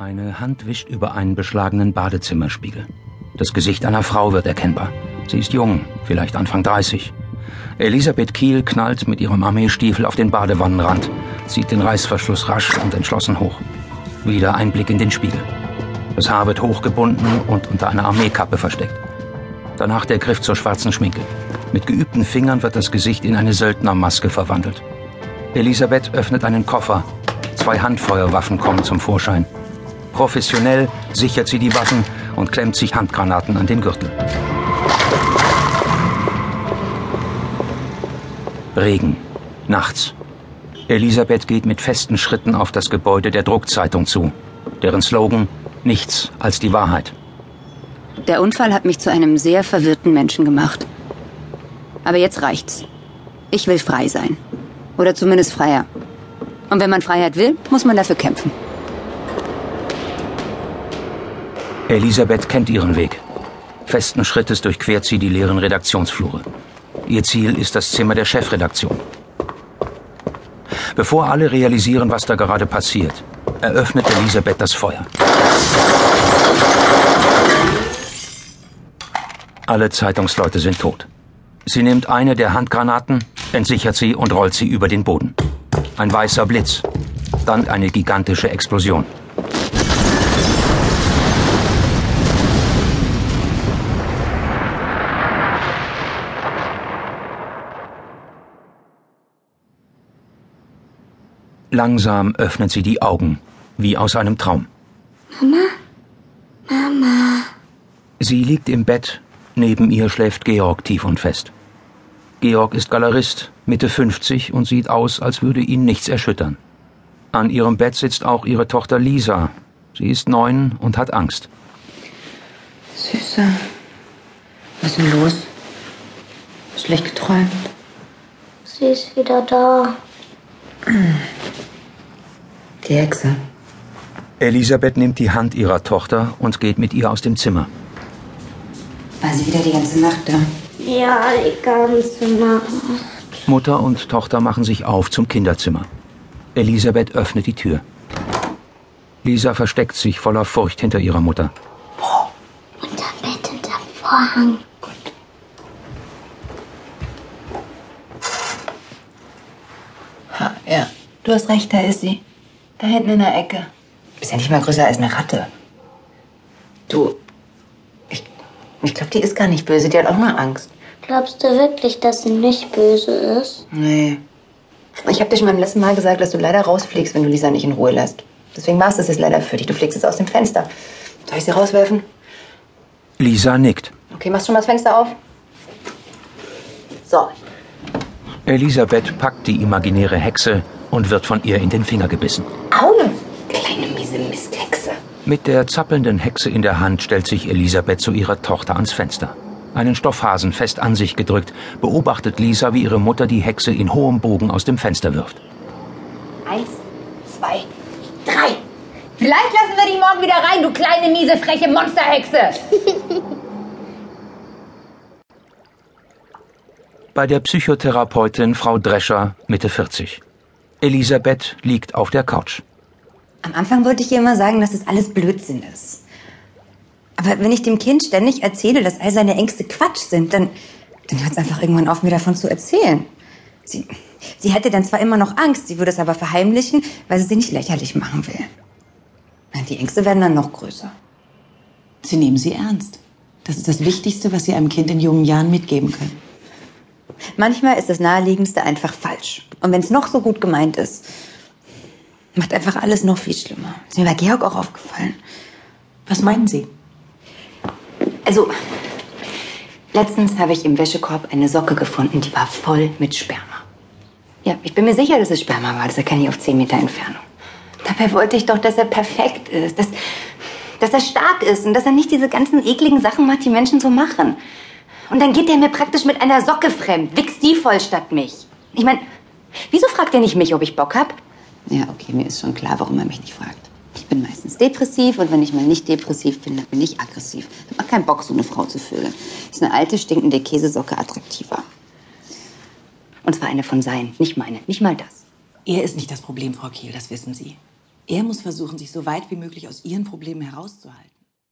Eine Hand wischt über einen beschlagenen Badezimmerspiegel. Das Gesicht einer Frau wird erkennbar. Sie ist jung, vielleicht Anfang 30. Elisabeth Kiel knallt mit ihrem Armeestiefel auf den Badewannenrand, zieht den Reißverschluss rasch und entschlossen hoch. Wieder ein Blick in den Spiegel. Das Haar wird hochgebunden und unter einer Armeekappe versteckt. Danach der Griff zur schwarzen Schminke. Mit geübten Fingern wird das Gesicht in eine Söldnermaske verwandelt. Elisabeth öffnet einen Koffer. Zwei Handfeuerwaffen kommen zum Vorschein. Professionell sichert sie die Waffen und klemmt sich Handgranaten an den Gürtel. Regen. Nachts. Elisabeth geht mit festen Schritten auf das Gebäude der Druckzeitung zu, deren Slogan Nichts als die Wahrheit. Der Unfall hat mich zu einem sehr verwirrten Menschen gemacht. Aber jetzt reicht's. Ich will frei sein. Oder zumindest freier. Und wenn man Freiheit will, muss man dafür kämpfen. Elisabeth kennt ihren Weg. Festen Schrittes durchquert sie die leeren Redaktionsflure. Ihr Ziel ist das Zimmer der Chefredaktion. Bevor alle realisieren, was da gerade passiert, eröffnet Elisabeth das Feuer. Alle Zeitungsleute sind tot. Sie nimmt eine der Handgranaten, entsichert sie und rollt sie über den Boden. Ein weißer Blitz, dann eine gigantische Explosion. Langsam öffnet sie die Augen, wie aus einem Traum. Mama? Mama. Sie liegt im Bett, neben ihr schläft Georg tief und fest. Georg ist Galerist, Mitte 50 und sieht aus, als würde ihn nichts erschüttern. An ihrem Bett sitzt auch ihre Tochter Lisa. Sie ist neun und hat Angst. Süße. Was ist denn los? Schlecht geträumt. Sie ist wieder da. Die Hexe. Elisabeth nimmt die Hand ihrer Tochter und geht mit ihr aus dem Zimmer. War sie wieder die ganze Nacht da? Ja, die ganze Nacht. Mutter und Tochter machen sich auf zum Kinderzimmer. Elisabeth öffnet die Tür. Lisa versteckt sich voller Furcht hinter ihrer Mutter. Unter Bett, unter Vorhang. Ha, ja, du hast recht, da ist sie. Da hinten in der Ecke. Ist ja nicht mal größer als eine Ratte. Du, ich, ich glaube, die ist gar nicht böse. Die hat auch nur Angst. Glaubst du wirklich, dass sie nicht böse ist? Nee. Ich habe dir schon beim letzten Mal gesagt, dass du leider rausfliegst, wenn du Lisa nicht in Ruhe lässt. Deswegen war es das jetzt leider für dich. Du fliegst jetzt aus dem Fenster. Soll ich sie rauswerfen? Lisa nickt. Okay, machst schon mal das Fenster auf? So. Elisabeth packt die imaginäre Hexe und wird von ihr in den Finger gebissen. Augen! Kleine miese Misthexe. Mit der zappelnden Hexe in der Hand stellt sich Elisabeth zu ihrer Tochter ans Fenster. Einen Stoffhasen fest an sich gedrückt, beobachtet Lisa, wie ihre Mutter die Hexe in hohem Bogen aus dem Fenster wirft. Eins, zwei, drei. Vielleicht lassen wir dich morgen wieder rein, du kleine, miese, freche Monsterhexe. Bei der Psychotherapeutin Frau Drescher, Mitte 40. Elisabeth liegt auf der Couch. Am Anfang wollte ich ihr immer sagen, dass das alles Blödsinn ist. Aber wenn ich dem Kind ständig erzähle, dass all seine Ängste Quatsch sind, dann, dann hört es einfach irgendwann auf, mir davon zu erzählen. Sie, sie hätte dann zwar immer noch Angst, sie würde es aber verheimlichen, weil sie sie nicht lächerlich machen will. Die Ängste werden dann noch größer. Sie nehmen sie ernst. Das ist das Wichtigste, was Sie einem Kind in jungen Jahren mitgeben können. Manchmal ist das Naheliegendste einfach falsch. Und wenn es noch so gut gemeint ist, macht einfach alles noch viel schlimmer. Ist mir bei Georg auch aufgefallen. Was meinen Sie? Also, letztens habe ich im Wäschekorb eine Socke gefunden, die war voll mit Sperma. Ja, ich bin mir sicher, dass es Sperma war. Das erkenne ich auf 10 Meter Entfernung. Dabei wollte ich doch, dass er perfekt ist, dass, dass er stark ist und dass er nicht diese ganzen ekligen Sachen macht, die Menschen so machen. Und dann geht er mir praktisch mit einer Socke fremd, wichst die voll statt mich. Ich meine, wieso fragt er nicht mich, ob ich Bock hab? Ja, okay, mir ist schon klar, warum er mich nicht fragt. Ich bin meistens depressiv und wenn ich mal nicht depressiv bin, dann bin ich aggressiv. Ich habe keinen Bock, so eine Frau zu vögeln. Ist eine alte, stinkende Käsesocke attraktiver. Und zwar eine von seinen, nicht meine, nicht mal das. Er ist nicht das Problem, Frau Kiel, das wissen Sie. Er muss versuchen, sich so weit wie möglich aus ihren Problemen herauszuhalten.